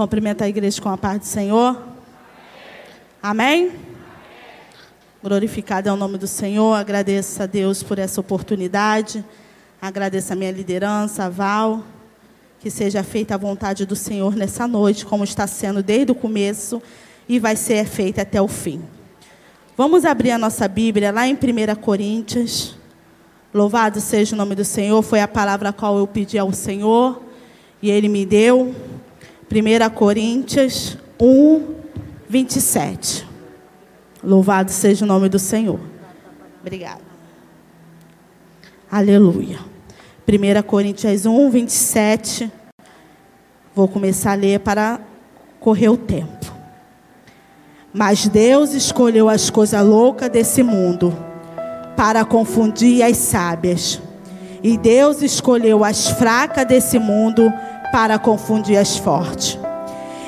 Cumprimenta a igreja com a paz do Senhor. Amém? Amém? Glorificado é o nome do Senhor. Agradeço a Deus por essa oportunidade. Agradeço a minha liderança, a Val. Que seja feita a vontade do Senhor nessa noite, como está sendo desde o começo e vai ser feita até o fim. Vamos abrir a nossa Bíblia lá em 1 Coríntios. Louvado seja o nome do Senhor. Foi a palavra a qual eu pedi ao Senhor e Ele me deu. 1 Coríntios 1, 27. Louvado seja o nome do Senhor. Obrigada. Aleluia. 1 Coríntios 1, 27. Vou começar a ler para correr o tempo. Mas Deus escolheu as coisas loucas desse mundo para confundir as sábias. E Deus escolheu as fracas desse mundo para para confundir as fortes.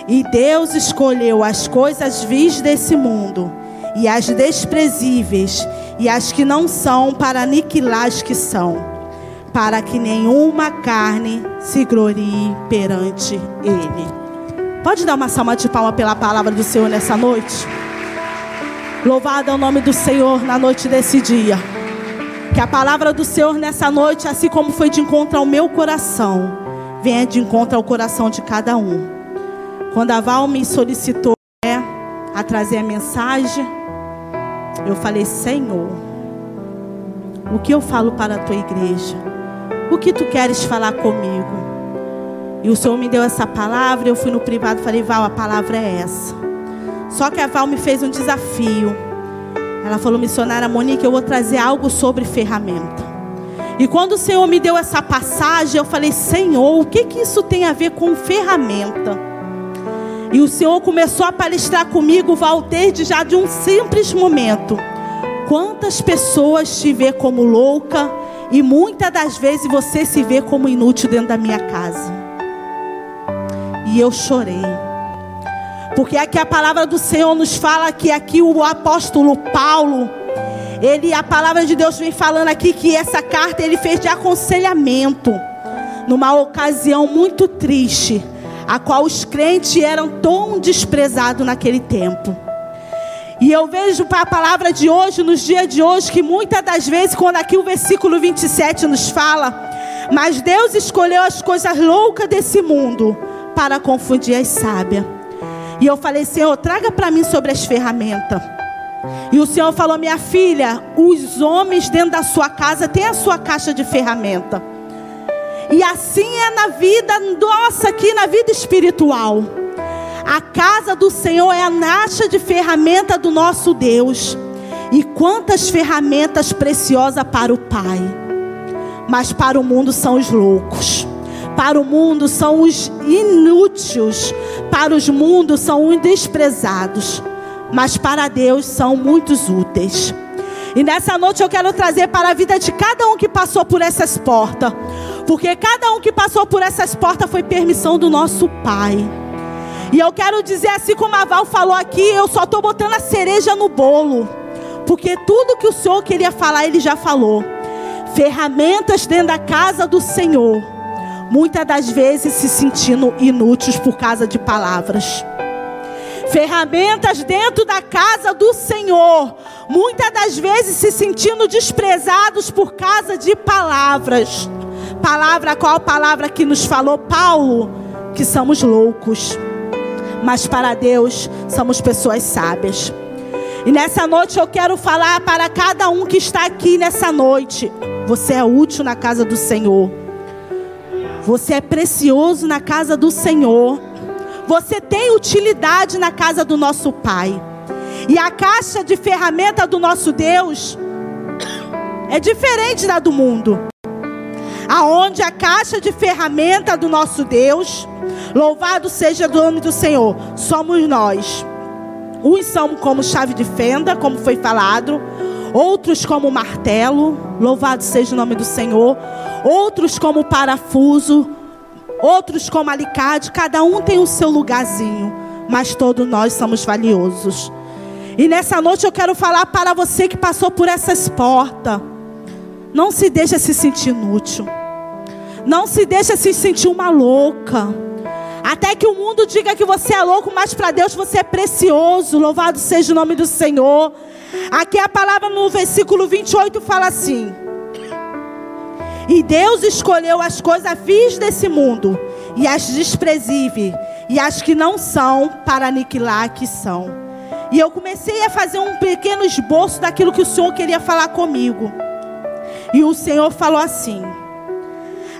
E Deus escolheu as coisas vis desse mundo e as desprezíveis e as que não são para aniquilar as que são, para que nenhuma carne se glorie perante Ele. Pode dar uma salva de palma pela palavra do Senhor nessa noite? Louvado é o nome do Senhor na noite desse dia. Que a palavra do Senhor nessa noite, assim como foi de encontro ao meu coração, venha de encontro ao coração de cada um. Quando a Val me solicitou né, a trazer a mensagem, eu falei: Senhor, o que eu falo para a tua igreja? O que tu queres falar comigo? E o Senhor me deu essa palavra, eu fui no privado e falei: Val, a palavra é essa. Só que a Val me fez um desafio. Ela falou: Missionária Monique, eu vou trazer algo sobre ferramenta. E quando o Senhor me deu essa passagem, eu falei: Senhor, o que, que isso tem a ver com ferramenta? E o Senhor começou a palestrar comigo, Val, desde já de um simples momento. Quantas pessoas te vê como louca e muitas das vezes você se vê como inútil dentro da minha casa. E eu chorei. Porque aqui a palavra do Senhor nos fala que aqui o apóstolo Paulo ele, a palavra de Deus vem falando aqui que essa carta ele fez de aconselhamento numa ocasião muito triste, a qual os crentes eram tão desprezados naquele tempo. E eu vejo para a palavra de hoje, nos dias de hoje, que muitas das vezes, quando aqui o versículo 27 nos fala, mas Deus escolheu as coisas loucas desse mundo para confundir as sábias. E eu falei, Senhor, traga para mim sobre as ferramentas. E o Senhor falou: Minha filha, os homens dentro da sua casa têm a sua caixa de ferramenta. E assim é na vida nossa aqui, na vida espiritual. A casa do Senhor é a caixa de ferramenta do nosso Deus. E quantas ferramentas preciosas para o Pai. Mas para o mundo são os loucos. Para o mundo são os inúteis. Para os mundos são os desprezados mas para Deus são muitos úteis. E nessa noite eu quero trazer para a vida de cada um que passou por essas portas, porque cada um que passou por essas portas foi permissão do nosso Pai. E eu quero dizer, assim como a Val falou aqui, eu só estou botando a cereja no bolo, porque tudo que o Senhor queria falar, Ele já falou. Ferramentas dentro da casa do Senhor, muitas das vezes se sentindo inúteis por causa de palavras ferramentas dentro da casa do Senhor, muitas das vezes se sentindo desprezados por causa de palavras. Palavra qual palavra que nos falou Paulo? Que somos loucos. Mas para Deus somos pessoas sábias. E nessa noite eu quero falar para cada um que está aqui nessa noite. Você é útil na casa do Senhor. Você é precioso na casa do Senhor. Você tem utilidade na casa do nosso Pai. E a caixa de ferramenta do nosso Deus é diferente da do mundo. Aonde a caixa de ferramenta do nosso Deus, louvado seja o nome do Senhor, somos nós. Uns são como chave de fenda, como foi falado, outros como martelo, louvado seja o nome do Senhor, outros como parafuso, outros como alicate, cada um tem o seu lugarzinho, mas todos nós somos valiosos. E nessa noite eu quero falar para você que passou por essas portas. Não se deixe se sentir inútil. Não se deixe se sentir uma louca. Até que o mundo diga que você é louco, mas para Deus você é precioso. Louvado seja o nome do Senhor. Aqui a palavra no versículo 28 fala assim: E Deus escolheu as coisas vis desse mundo, e as desprezíveis, e as que não são, para aniquilar que são. E eu comecei a fazer um pequeno esboço daquilo que o Senhor queria falar comigo. E o Senhor falou assim: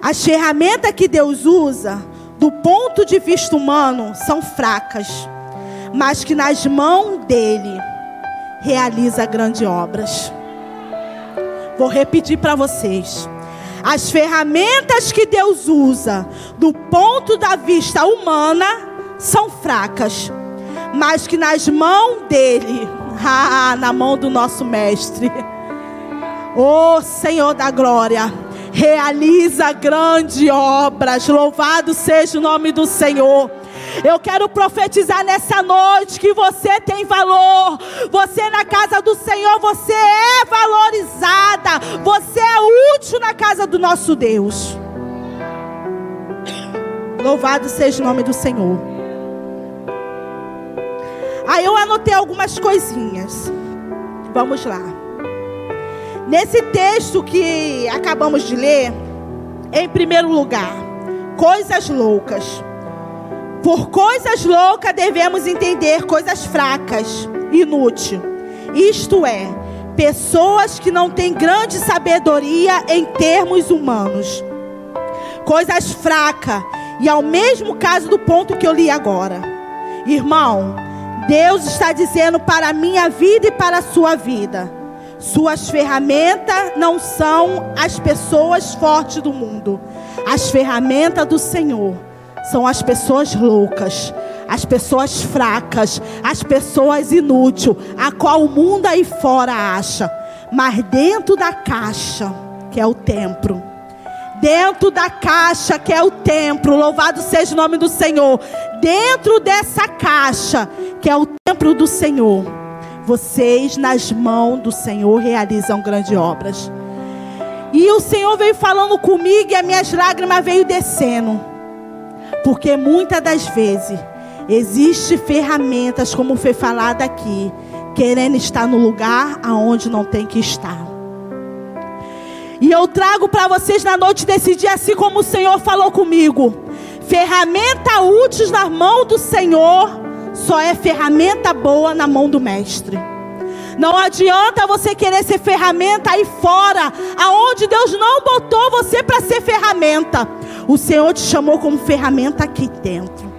As ferramentas que Deus usa do ponto de vista humano, são fracas, mas que nas mãos dele realiza grandes obras. Vou repetir para vocês. As ferramentas que Deus usa do ponto da vista humana são fracas, mas que nas mãos dele, ah, na mão do nosso mestre, oh Senhor da glória, realiza grandes obras. Louvado seja o nome do Senhor. Eu quero profetizar nessa noite que você tem valor. Você na casa do Senhor, você é valorizada. Você é útil na casa do nosso Deus. Louvado seja o nome do Senhor. Aí eu anotei algumas coisinhas. Vamos lá. Nesse texto que acabamos de ler, em primeiro lugar, coisas loucas. Por coisas loucas devemos entender coisas fracas, inúteis. Isto é, pessoas que não têm grande sabedoria em termos humanos. Coisas fracas, e ao mesmo caso do ponto que eu li agora. Irmão, Deus está dizendo para a minha vida e para a sua vida suas ferramentas não são as pessoas fortes do mundo. As ferramentas do Senhor são as pessoas loucas, as pessoas fracas, as pessoas inúteis, a qual o mundo aí fora acha. Mas dentro da caixa, que é o templo, dentro da caixa que é o templo, louvado seja o nome do Senhor. Dentro dessa caixa que é o templo do Senhor vocês, nas mãos do Senhor, realizam grandes obras. E o Senhor veio falando comigo e as minhas lágrimas veio descendo. Porque muitas das vezes existe ferramentas, como foi falado aqui, querendo estar no lugar aonde não tem que estar. E eu trago para vocês na noite desse dia, assim como o Senhor falou comigo. Ferramenta úteis nas mãos do Senhor só é ferramenta boa na mão do mestre. Não adianta você querer ser ferramenta aí fora, aonde Deus não botou você para ser ferramenta. O Senhor te chamou como ferramenta aqui dentro.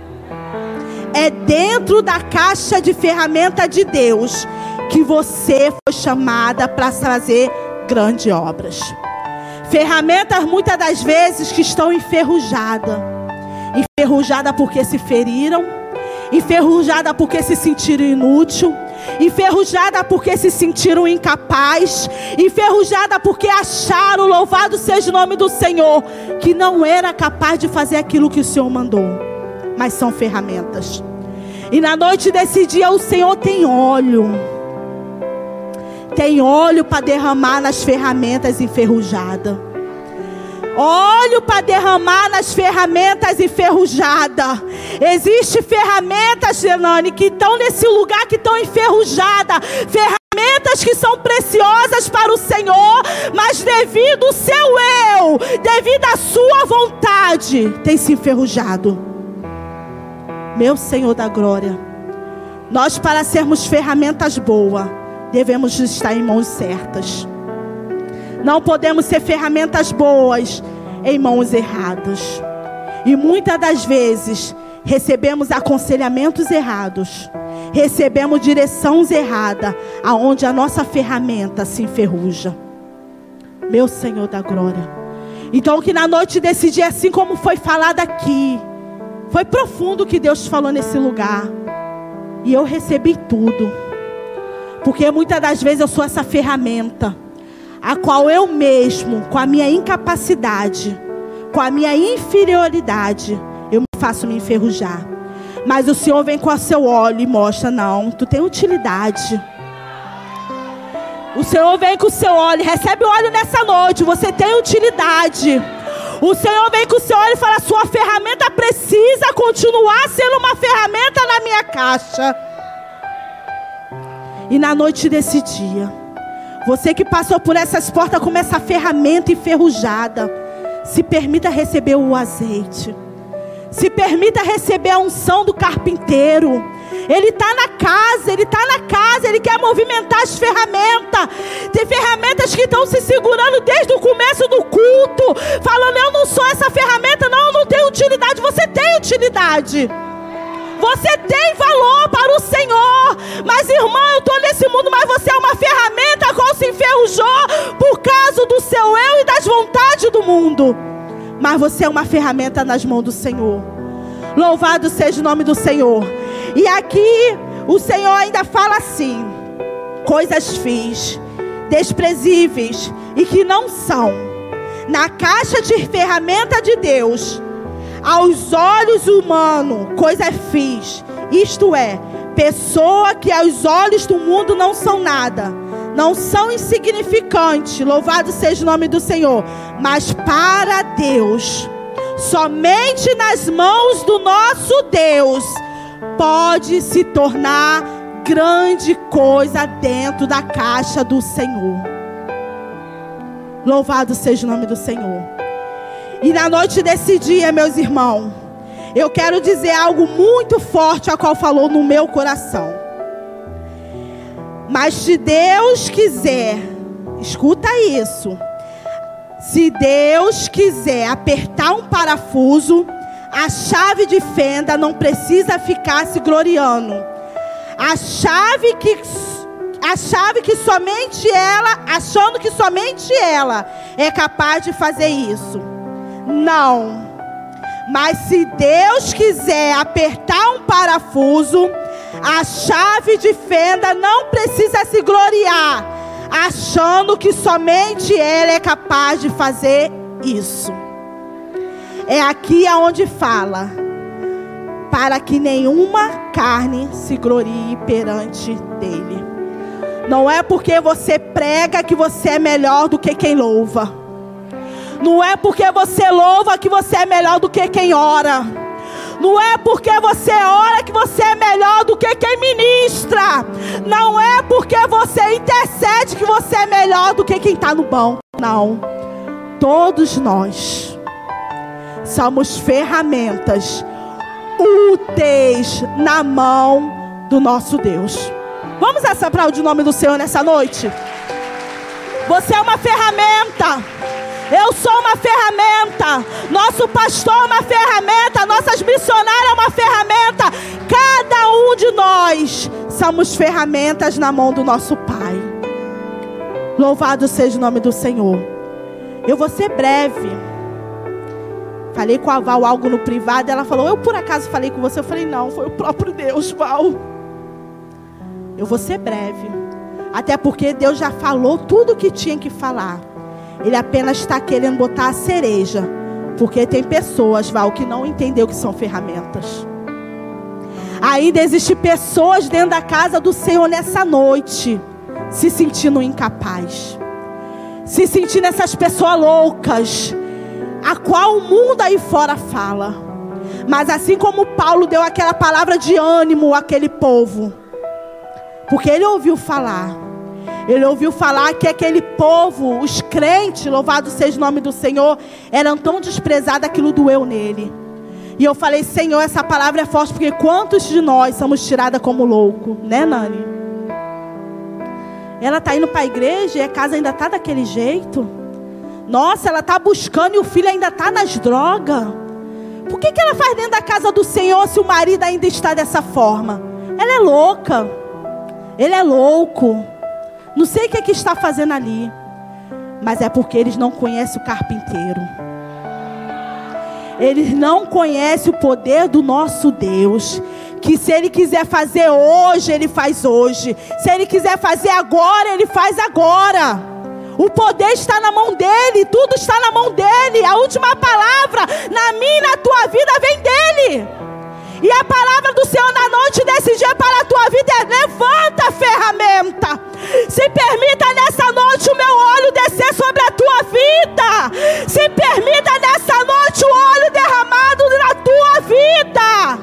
É dentro da caixa de ferramenta de Deus que você foi chamada para fazer grandes obras. Ferramentas muitas das vezes que estão enferrujadas. Enferrujada porque se feriram enferrujada porque se sentiram inútil, enferrujada porque se sentiram incapaz, enferrujada porque acharam, louvado seja o nome do Senhor, que não era capaz de fazer aquilo que o Senhor mandou, mas são ferramentas. E na noite desse dia o Senhor tem óleo. Tem óleo para derramar nas ferramentas enferrujadas óleo para derramar nas ferramentas enferrujadas. Existe ferramentas, Genane, que estão nesse lugar que estão enferrujadas. Ferramentas que são preciosas para o Senhor, mas devido ao seu eu, devido à sua vontade, tem se enferrujado. Meu Senhor da glória, nós para sermos ferramentas boas, devemos estar em mãos certas. Não podemos ser ferramentas boas em mãos erradas. E muitas das vezes recebemos aconselhamentos errados, recebemos direções erradas, aonde a nossa ferramenta se enferruja. Meu Senhor da glória. Então que na noite desse dia, assim como foi falado aqui, foi profundo o que Deus falou nesse lugar. E eu recebi tudo. Porque muitas das vezes eu sou essa ferramenta a qual eu mesmo, com a minha incapacidade, com a minha inferioridade, eu faço me enferrujar. Mas o Senhor vem com o seu óleo e mostra: não, tu tem utilidade. O Senhor vem com o seu óleo, recebe o óleo nessa noite, você tem utilidade. O Senhor vem com o seu olho e fala: sua ferramenta precisa continuar sendo uma ferramenta na minha caixa. E na noite desse dia, você que passou por essas portas como essa ferramenta enferrujada, se permita receber o azeite. Se permita receber a unção do carpinteiro. Ele está na casa, ele está na casa, ele quer movimentar as ferramentas. Tem ferramentas que estão se segurando desde o começo do culto, falando: Eu não sou essa ferramenta, não, eu não tenho utilidade. Você tem utilidade. Você tem valor para o Senhor. Mas, irmão, eu estou nesse mundo, mas você é uma ferramenta a qual se enferrujou por causa do seu eu e das vontades do mundo. Mas você é uma ferramenta nas mãos do Senhor. Louvado seja o nome do Senhor. E aqui o Senhor ainda fala assim: coisas fiz, desprezíveis e que não são. Na caixa de ferramenta de Deus, aos olhos humanos, coisa fiz. Isto é, pessoa que aos olhos do mundo não são nada, não são insignificantes. Louvado seja o nome do Senhor. Mas para Deus, somente nas mãos do nosso Deus pode se tornar grande coisa dentro da caixa do Senhor. Louvado seja o nome do Senhor. E na noite desse dia, meus irmãos, eu quero dizer algo muito forte a qual falou no meu coração. Mas se Deus quiser, escuta isso. Se Deus quiser apertar um parafuso, a chave de fenda não precisa ficar se gloriando. A chave que a chave que somente ela, achando que somente ela é capaz de fazer isso. Não. Mas se Deus quiser apertar um parafuso, a chave de fenda não precisa se gloriar, achando que somente ela é capaz de fazer isso. É aqui aonde fala: para que nenhuma carne se glorie perante dele. Não é porque você prega que você é melhor do que quem louva. Não é porque você louva que você é melhor do que quem ora. Não é porque você ora que você é melhor do que quem ministra. Não é porque você intercede que você é melhor do que quem está no banco. Não. Todos nós somos ferramentas úteis na mão do nosso Deus. Vamos assoprar o nome do Senhor nessa noite? Você é uma ferramenta. Eu sou uma ferramenta. Nosso pastor é uma ferramenta. Nossas missionárias é uma ferramenta. Cada um de nós somos ferramentas na mão do nosso Pai. Louvado seja o nome do Senhor. Eu vou ser breve. Falei com a Val algo no privado, ela falou: Eu por acaso falei com você? Eu falei: Não, foi o próprio Deus, Val. Eu vou ser breve. Até porque Deus já falou tudo o que tinha que falar. Ele apenas está querendo botar a cereja. Porque tem pessoas, Val, que não entendeu que são ferramentas. Ainda existem pessoas dentro da casa do Senhor nessa noite, se sentindo incapaz, se sentindo essas pessoas loucas, a qual o mundo aí fora fala. Mas assim como Paulo deu aquela palavra de ânimo àquele povo, porque ele ouviu falar, ele ouviu falar que aquele povo, os crentes, louvado seja o nome do Senhor, eram tão desprezados, aquilo doeu nele. E eu falei, Senhor, essa palavra é forte, porque quantos de nós somos tiradas como louco, né, Nani? Ela está indo para a igreja e a casa ainda está daquele jeito. Nossa, ela está buscando e o filho ainda está nas drogas. Por que, que ela faz dentro da casa do Senhor se o marido ainda está dessa forma? Ela é louca. Ele é louco. Não sei o que, é que está fazendo ali. Mas é porque eles não conhecem o carpinteiro. Eles não conhecem o poder do nosso Deus. Que se Ele quiser fazer hoje, Ele faz hoje. Se Ele quiser fazer agora, Ele faz agora. O poder está na mão dele, tudo está na mão dele. A última palavra na minha e na tua vida vem dele. E a palavra do Senhor na noite desse dia para a tua vida é: levanta ferramenta. Se permita nessa noite o meu olho descer sobre a tua vida. Se permita nessa noite o olho derramado na tua vida.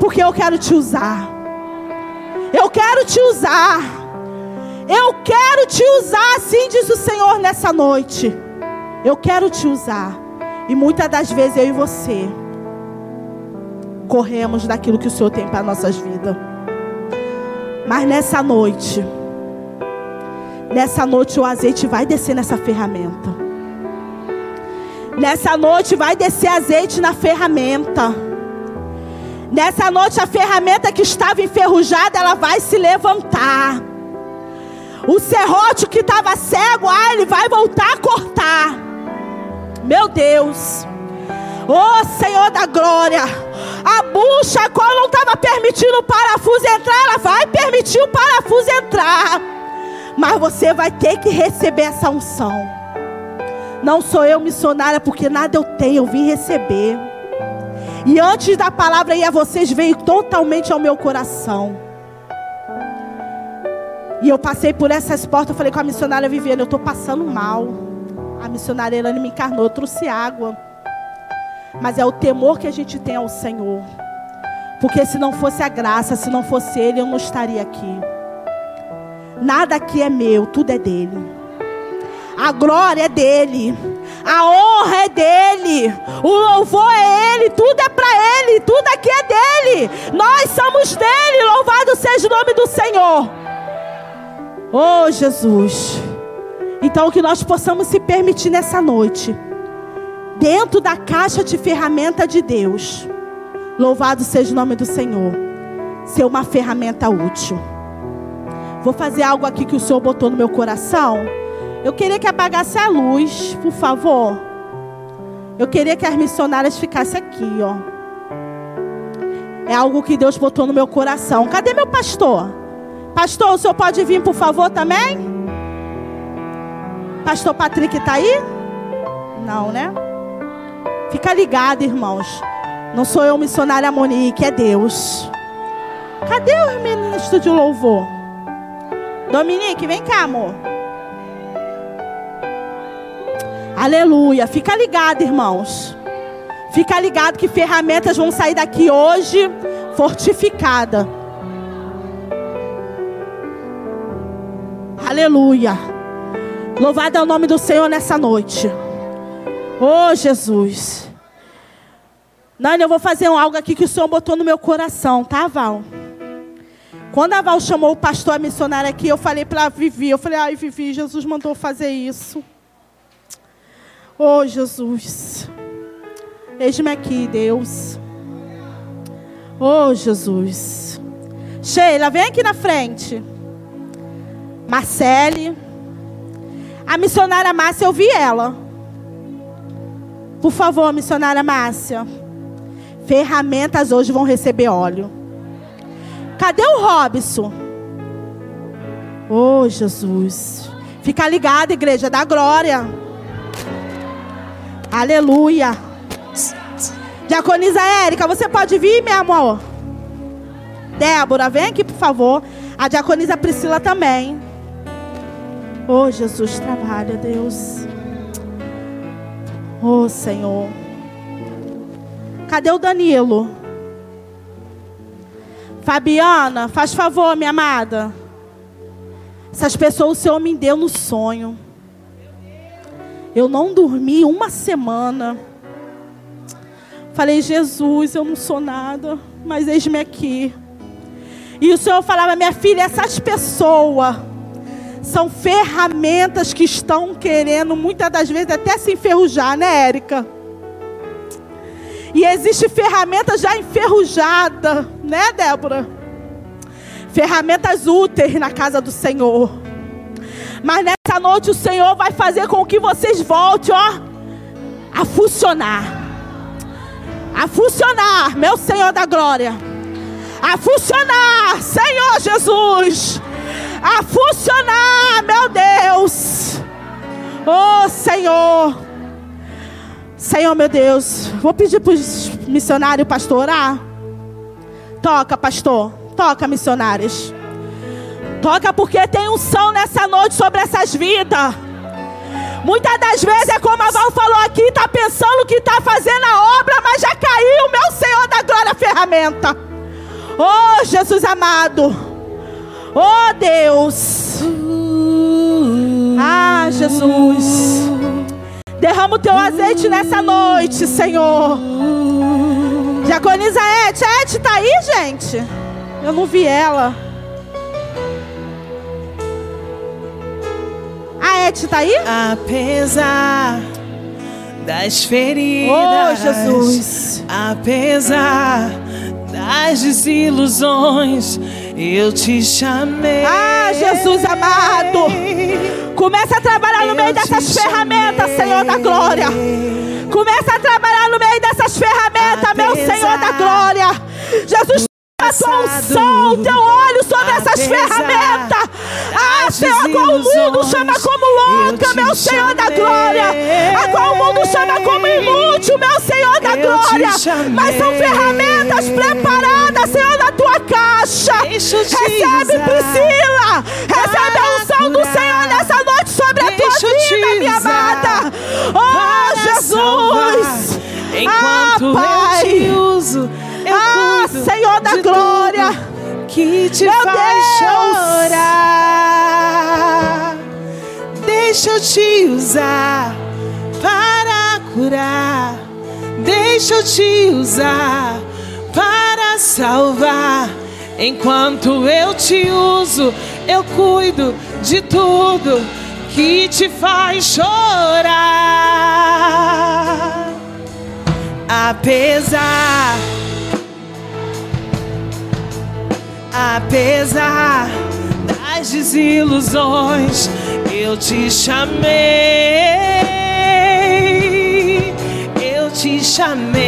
Porque eu quero te usar. Eu quero te usar. Eu quero te usar, assim diz o Senhor nessa noite. Eu quero te usar. E muitas das vezes eu e você corremos daquilo que o Senhor tem para nossas vidas. Mas nessa noite, nessa noite o azeite vai descer nessa ferramenta. Nessa noite vai descer azeite na ferramenta. Nessa noite a ferramenta que estava enferrujada, ela vai se levantar. O serrote que estava cego, ah, ele vai voltar a cortar. Meu Deus. Oh Senhor da glória. A bucha, qual não estava permitindo o parafuso entrar, ela vai permitir o parafuso entrar. Mas você vai ter que receber essa unção. Não sou eu missionária, porque nada eu tenho, eu vim receber. E antes da palavra ir a vocês, veio totalmente ao meu coração. E eu passei por essas portas, eu falei com a missionária Viviane, eu estou passando mal. A missionária Elane me encarnou, eu trouxe água. Mas é o temor que a gente tem ao Senhor. Porque se não fosse a graça, se não fosse Ele, eu não estaria aqui. Nada aqui é meu, tudo é dele. A glória é dele. A honra é dele. O louvor é ele. Tudo é para ele. Tudo aqui é dele. Nós somos dele. Louvado seja o nome do Senhor. Oh, Jesus. Então, que nós possamos se permitir nessa noite, dentro da caixa de ferramenta de Deus, louvado seja o nome do Senhor, ser uma ferramenta útil. Vou fazer algo aqui que o Senhor botou no meu coração. Eu queria que apagasse a luz, por favor. Eu queria que as missionárias ficassem aqui, ó. É algo que Deus botou no meu coração. Cadê meu pastor? Pastor, o senhor pode vir, por favor, também? Pastor Patrick está aí? Não, né? Fica ligado, irmãos. Não sou eu missionária Monique, é Deus. Cadê o ministro de louvor? Dominique, vem cá, amor. Aleluia. Fica ligado, irmãos. Fica ligado que ferramentas vão sair daqui hoje fortificada. Aleluia. Louvado é o nome do Senhor nessa noite. Oh, Jesus. Nani, eu vou fazer algo aqui que o Senhor botou no meu coração, tá, Val? Quando a Val chamou o pastor a missionária aqui, eu falei para Vivi, eu falei, ai, Vivi, Jesus mandou fazer isso. Oh, Jesus. Eis-me aqui, Deus. Oh, Jesus. Sheila, vem aqui na frente. Marcele. A missionária Márcia, eu vi ela. Por favor, missionária Márcia. Ferramentas hoje vão receber óleo. Cadê o Robson? Oh, Jesus. Fica ligado, igreja da glória. Aleluia. Diaconisa Érica, você pode vir, meu amor? Débora, vem aqui, por favor. A diaconisa Priscila também. Oh, Jesus, trabalha, Deus. Oh, Senhor. Cadê o Danilo? Fabiana, faz favor, minha amada. Essas pessoas o Senhor me deu no sonho. Eu não dormi uma semana. Falei, Jesus, eu não sou nada, mas eis-me aqui. E o Senhor falava, minha filha, essas pessoas são ferramentas que estão querendo, muitas das vezes, até se enferrujar, né, Érica? E existe ferramenta já enferrujada, né, Débora? Ferramentas úteis na casa do Senhor. Mas nessa noite o Senhor vai fazer com que vocês voltem, ó, a funcionar. A funcionar, meu Senhor da glória. A funcionar, Senhor Jesus a funcionar, meu Deus. Oh, Senhor. Senhor, meu Deus. Vou pedir para os missionários, pastor, orar. Toca, pastor. Toca, missionários. Toca porque tem um som nessa noite sobre essas vidas. Muitas das vezes é como a Val falou aqui, está pensando que está fazendo a obra, mas já caiu, meu Senhor da glória, ferramenta. Oh, Jesus amado. Oh, Deus. Ah, Jesus. Derrama o teu azeite nessa noite, Senhor. Diaconisa Ete. A Ete tá aí, gente? Eu não vi ela. A Ete tá aí? Apesar das Oh, feridas, Jesus. apesar das desilusões, eu te chamei. Ah, Jesus amado. Começa a trabalhar no meio dessas ferramentas. Senhor da glória. Começa a trabalhar no meio dessas ferramentas, meu Senhor da glória. Jesus, a tua unção, o teu olho sobre essas ferramentas. Ah, Senhor, a qual o mundo chama como louca, meu Senhor da glória. A qual o mundo chama como inútil, meu Senhor da glória. Mas são ferramentas preparadas, Senhor, na tua caixa. Recebe. Priscila. Recebe a unção do. Senhor nessa noite sobre a tua vida, minha amada. Oh. Jesus. Enquanto ah, eu te Pai. uso, Ah, Senhor da glória. que te Meu faz Deus. chorar. Deixa eu te usar para curar. Deixa eu te usar para salvar. Enquanto eu te uso, eu cuido de tudo que te faz chorar. Apesar, apesar das desilusões, eu te chamei, eu te chamei.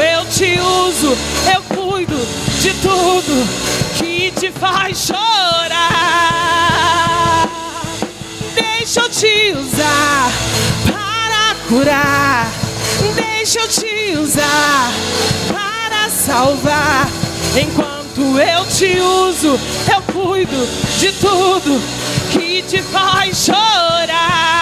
Eu te uso, eu cuido de tudo que te faz chorar. Deixa eu te usar para curar. Deixa eu te usar para salvar. Enquanto eu te uso, eu cuido de tudo que te faz chorar.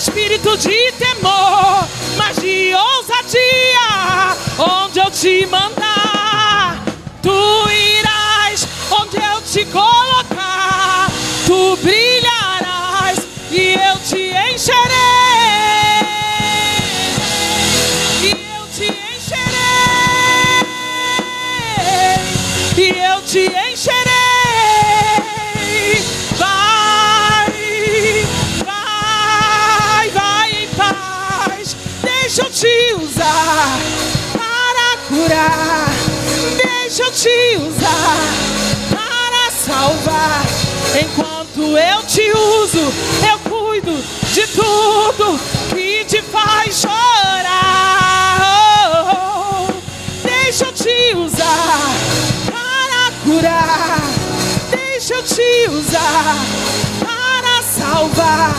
Espírito de temor, mas de ousadia. Onde eu te mandar, tu irás. Onde eu te colocar, tu brilharás e eu te encherei. E eu te encherei. E eu te encherei. Deixa eu te usar para salvar. Enquanto eu te uso, eu cuido de tudo que te faz chorar. Oh, oh. Deixa eu te usar para curar. Deixa eu te usar para salvar.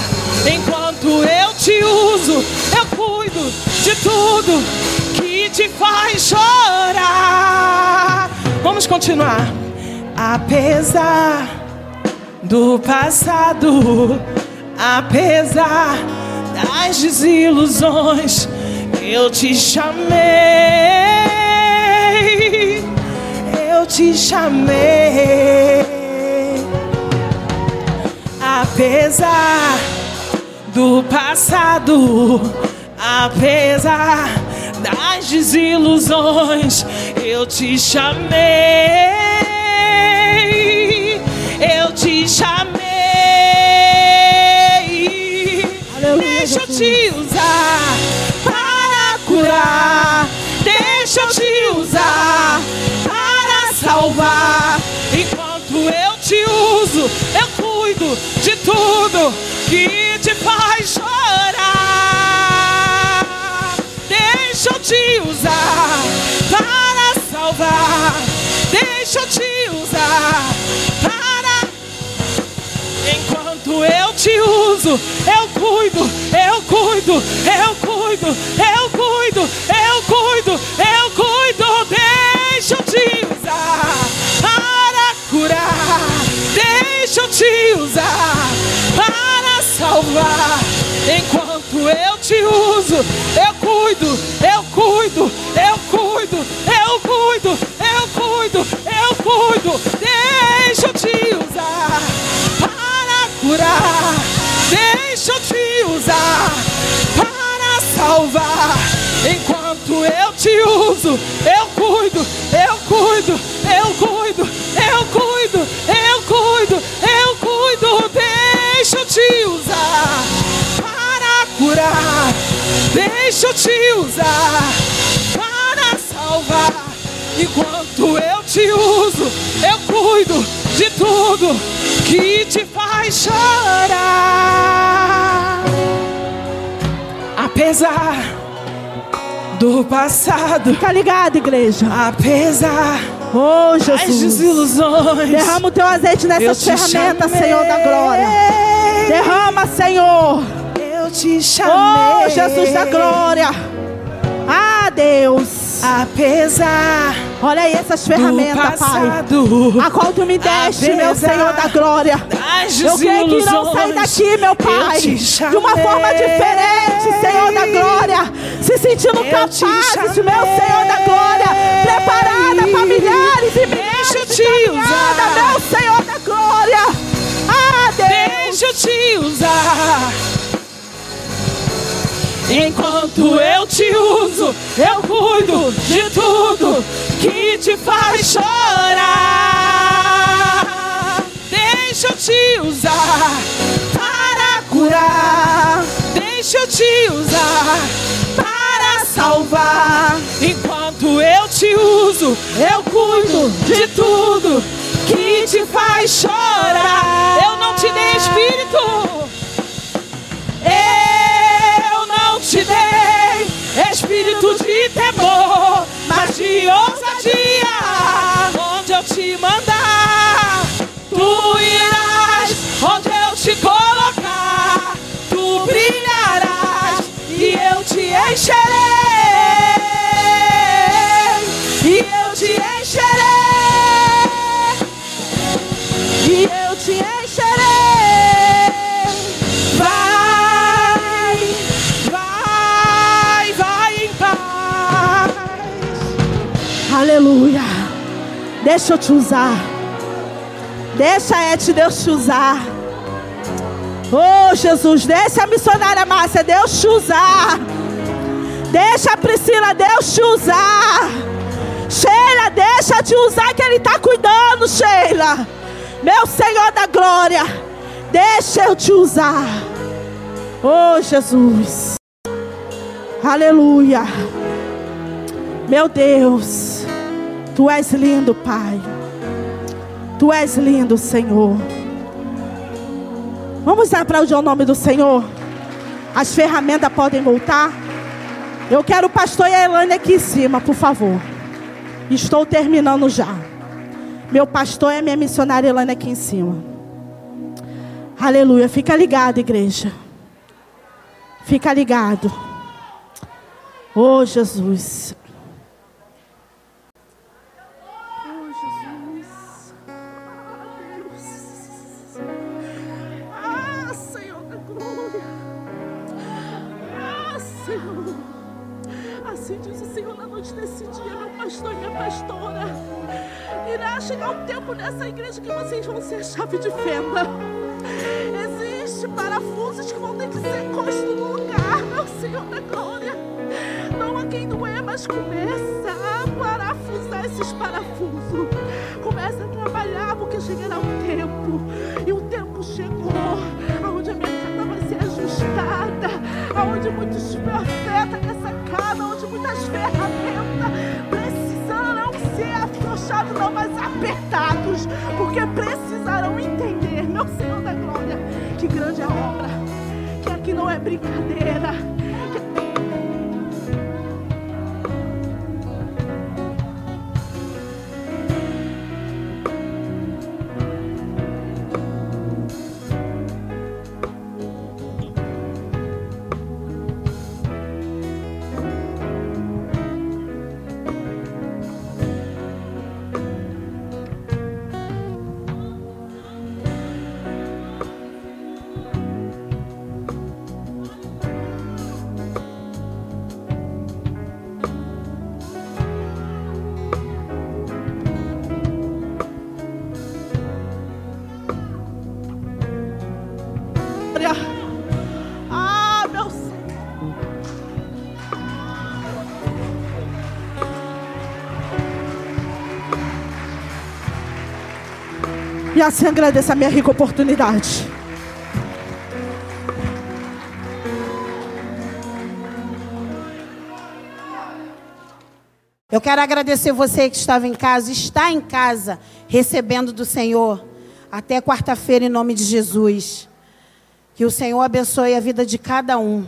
Enquanto eu te uso, eu cuido de tudo que te faz chorar. Vamos continuar. Apesar do passado, apesar das desilusões, eu te chamei, eu te chamei. Apesar do passado, apesar das desilusões, eu te chamei, eu te chamei. Aleluia, Deixa eu te usar para curar. Deixa eu te usar para salvar. Enquanto eu te uso, eu cuido de tudo que te faz chorar. Deixa eu te usar para. Enquanto eu te uso, eu cuido, eu cuido, eu cuido, eu cuido, eu cuido, eu cuido, deixa eu te usar. Para curar, deixa eu te usar. Para salvar. Enquanto eu te uso, eu eu cuido, Apesar do passado, Fica ligado, igreja. apesar Oh, Jesus. desilusões, Derrama o teu azeite nessas ferramentas, chamei. Senhor da glória. Derrama, Senhor. Eu te chamei. Oh, Jesus da glória. Ah, Deus. Apesar Olha aí essas ferramentas, Pai. passado, A qual tu me deste, meu Senhor da glória. Eu creio que irão sair daqui, meu Pai, de uma forma diferente, Senhor da glória, se sentindo capazes, meu Senhor da glória, preparada para milhares e milhares Deixa de caminhada, meu Senhor da glória. Ah, Deus. Deixa eu te usar. Enquanto eu te uso, eu cuido de tudo que te faz chorar. Deixa eu te usar para curar. Deixa eu te usar para salvar. Enquanto eu te uso, eu Deixa eu te usar. Deixa Ete Deus te usar. Oh, Jesus, deixa a missionária Márcia Deus te usar. Deixa a Priscila Deus te usar. Sheila, deixa te usar que Ele está cuidando, Sheila. Meu Senhor da glória, deixa eu te usar. Oh, Jesus. Aleluia. Meu Deus, Tu és lindo, Pai. Tu és lindo, Senhor. Vamos aplaudir o nome do Senhor. As ferramentas podem voltar. Eu quero o pastor e a Elane aqui em cima, por favor. Estou terminando já. Meu pastor e a minha missionária Elane aqui em cima. Aleluia. Fica ligado, igreja. Fica ligado. Oh, Jesus. Senhor na noite desse dia, meu pastor e minha pastora. Irá chegar um tempo nessa igreja que vocês vão ser chave de fenda. Existem parafusos que vão ter que ser postos no lugar, meu Senhor da glória. Não quem doer, mas começa a parafusar esses parafusos. Começa a trabalhar, porque chegará um não mais apertados, porque precisarão entender, meu Senhor da glória, que grande é a obra, que aqui não é brincadeira. E assim agradeço a minha rica oportunidade. Eu quero agradecer você que estava em casa, está em casa, recebendo do Senhor. Até quarta-feira, em nome de Jesus. Que o Senhor abençoe a vida de cada um.